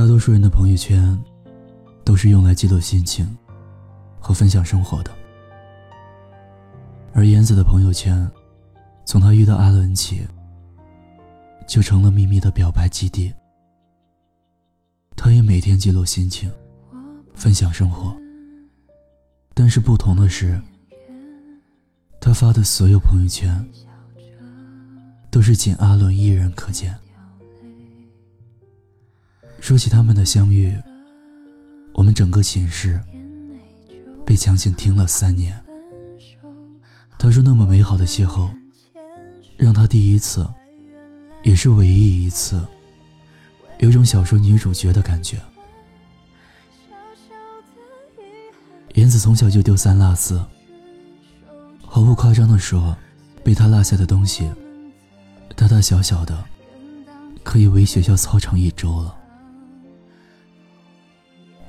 大多数人的朋友圈，都是用来记录心情和分享生活的。而妍子的朋友圈，从她遇到阿伦起，就成了秘密的表白基地。她也每天记录心情，分享生活。但是不同的是，她发的所有朋友圈，都是仅阿伦一人可见。说起他们的相遇，我们整个寝室被强行听了三年。他说：“那么美好的邂逅，让他第一次，也是唯一一次，有种小说女主角的感觉。”妍子从小就丢三落四，毫不夸张的说，被他落下的东西，大大小小的，可以围学校操场一周了。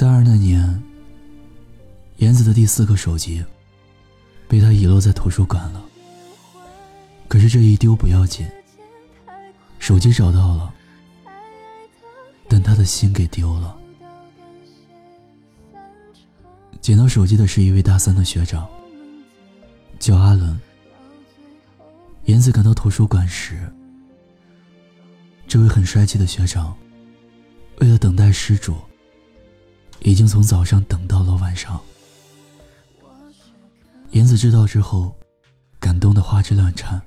大二那年，妍子的第四个手机被他遗落在图书馆了。可是这一丢不要紧，手机找到了，但他的心给丢了。捡到手机的是一位大三的学长，叫阿伦。妍子赶到图书馆时，这位很帅气的学长为了等待失主。已经从早上等到了晚上。妍子知道之后，感动的花枝乱颤。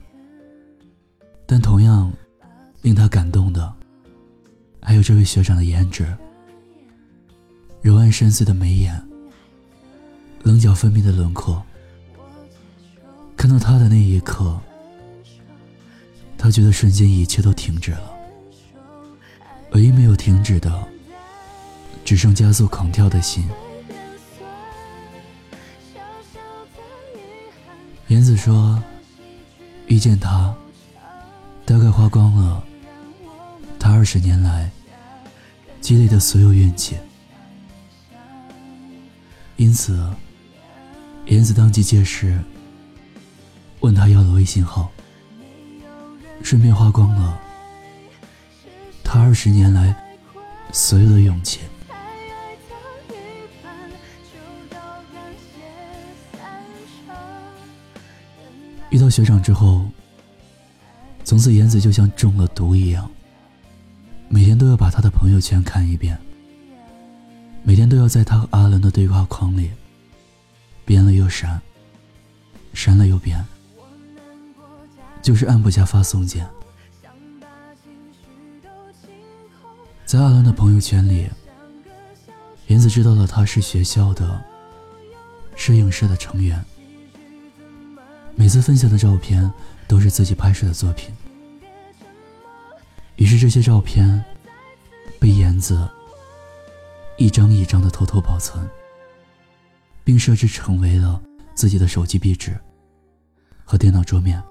但同样令他感动的，还有这位学长的颜值，柔暗深邃的眉眼，棱角分明的轮廓。看到他的那一刻，他觉得瞬间一切都停止了，唯一没有停止的。只剩加速狂跳的心。妍子说：“遇见他，大概花光了他二十年来积累的所有怨气。因此，妍子当即借势问他要了微信号，顺便花光了他二十年来所有的勇气。”到学长之后，从此颜子就像中了毒一样，每天都要把他的朋友圈看一遍，每天都要在他和阿伦的对话框里编了又删，删了又编，就是按不下发送键。在阿伦的朋友圈里，颜子知道了他是学校的摄影社的成员。每次分享的照片都是自己拍摄的作品，于是这些照片被颜子一张一张的偷偷保存，并设置成为了自己的手机壁纸和电脑桌面。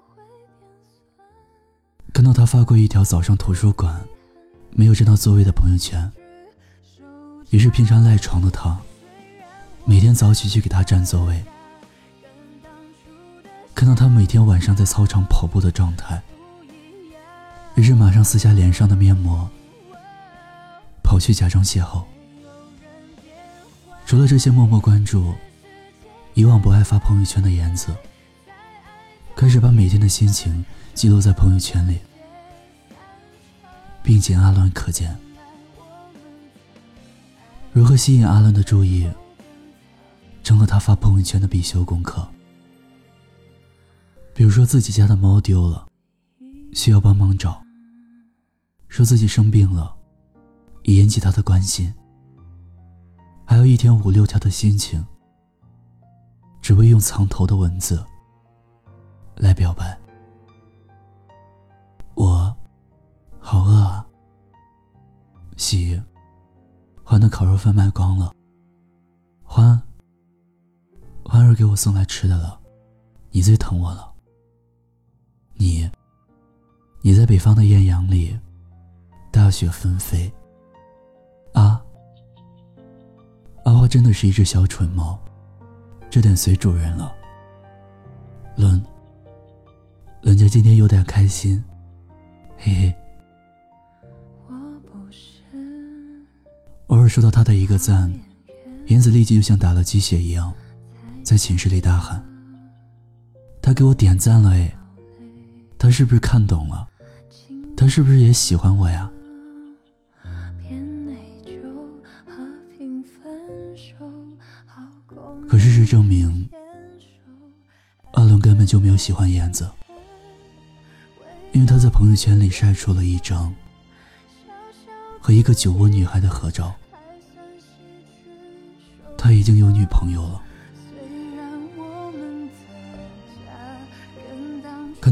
看到他发过一条早上图书馆没有占到座位的朋友圈，于是平常赖床的他，每天早起去给他占座位。看到他每天晚上在操场跑步的状态，于是马上撕下脸上的面膜，跑去假装邂逅。除了这些默默关注，以往不爱发朋友圈的颜子，开始把每天的心情记录在朋友圈里，并仅阿伦可见。如何吸引阿伦的注意，成了他发朋友圈的必修功课。比如说自己家的猫丢了，需要帮忙找；说自己生病了，以引起他的关心；还有一天五六条的心情，只为用藏头的文字来表白。我好饿啊！喜欢的烤肉饭卖光了，欢欢儿给我送来吃的了，你最疼我了。你，你在北方的艳阳里，大雪纷飞。啊，阿花真的是一只小蠢猫，这点随主人了。伦，伦家今天有点开心，嘿嘿。偶尔收到他的一个赞，颜子立即就像打了鸡血一样，在寝室里大喊：“他给我点赞了哎，他是不是看懂了？他是不是也喜欢我呀？”可事实证明，阿伦根本就没有喜欢燕子，因为他在朋友圈里晒出了一张和一个酒窝女孩的合照。他已经有女朋友了。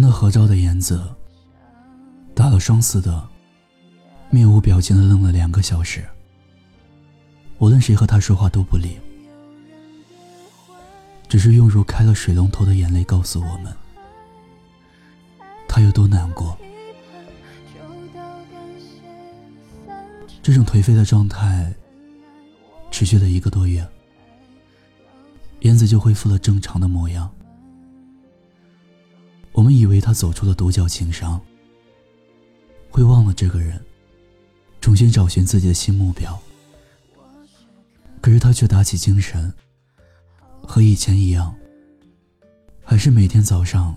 那合照的颜子，打了双似的，面无表情的愣了两个小时。无论谁和他说话都不理。只是用如开了水龙头的眼泪告诉我们，他有多难过。这种颓废的状态持续了一个多月，燕子就恢复了正常的模样。我们以为他走出了独角情伤，会忘了这个人，重新找寻自己的新目标。可是他却打起精神。和以前一样，还是每天早上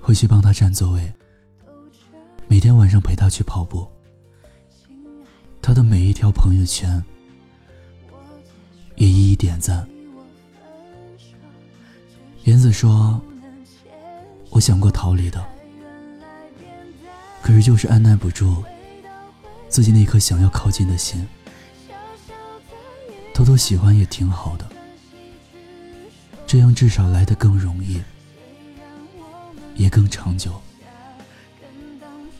会去帮他占座位，每天晚上陪他去跑步。他的每一条朋友圈也一一点赞。言子说：“我想过逃离的，可是就是按耐不住自己那颗想要靠近的心，偷偷喜欢也挺好的。”这样至少来得更容易，也更长久。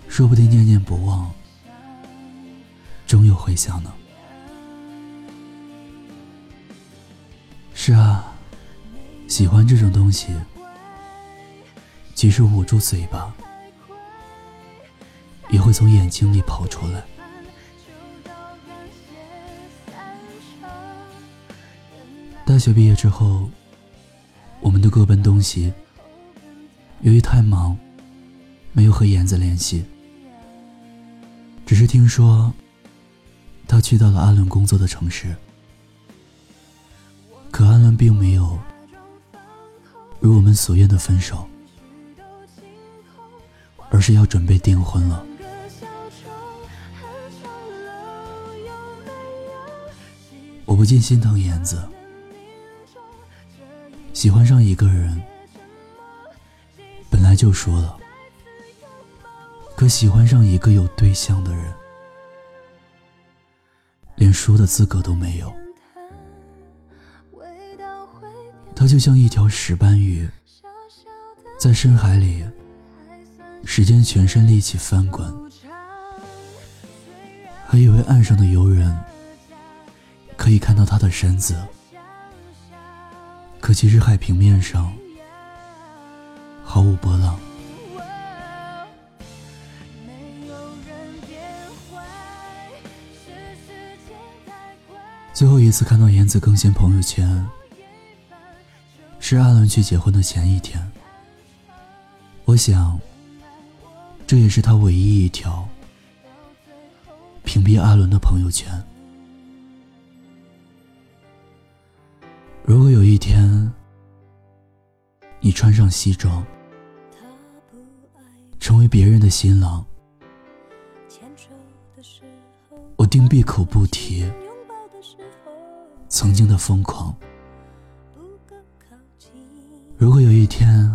说不定念念不忘，终有回响呢。是啊，喜欢这种东西，即使捂住嘴巴，也会从眼睛里跑出来。大学毕业之后。我们都各奔东西。由于太忙，没有和燕子联系。只是听说，他去到了阿伦工作的城市。可阿伦并没有如我们所愿的分手，而是要准备订婚了。我不禁心疼颜子。喜欢上一个人，本来就说了，可喜欢上一个有对象的人，连说的资格都没有。他就像一条石斑鱼，在深海里，时间全身力气翻滚，还以为岸上的游人可以看到他的身子。可其实海平面上毫无波浪。最后一次看到言子更新朋友圈，是阿伦去结婚的前一天。我想，这也是他唯一一条屏蔽阿伦的朋友圈。如果有一天，你穿上西装，成为别人的新郎，我定闭口不提曾经的疯狂。如果有一天，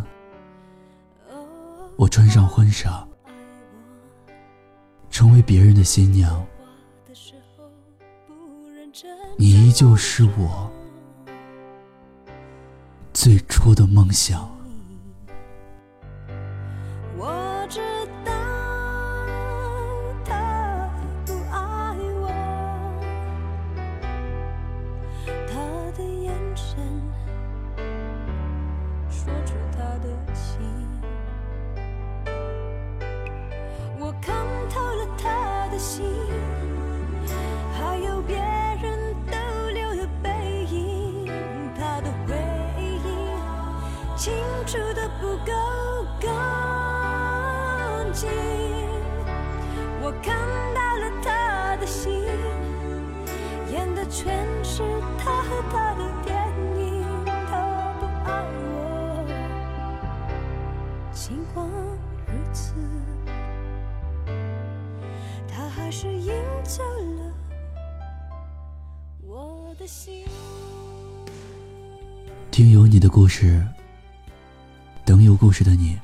我穿上婚纱，成为别人的新娘，你依旧是我。最初的梦想。我看到了他的心演的全是他和他的电影他不爱我。尽管如此他还是赢走了我的心。听有你的故事等有故事的你。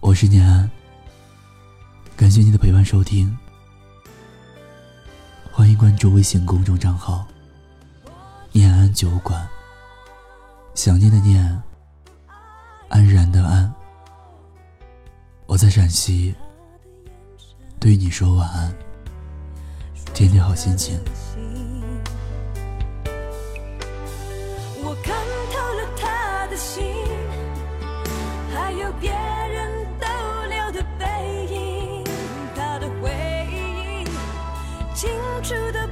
我是念安。感谢你的陪伴收听，欢迎关注微信公众账号“念安酒馆”。想念的念，安然的安。我在陕西，对你说晚安，天天好心情。我看透了他的心，还有别 to the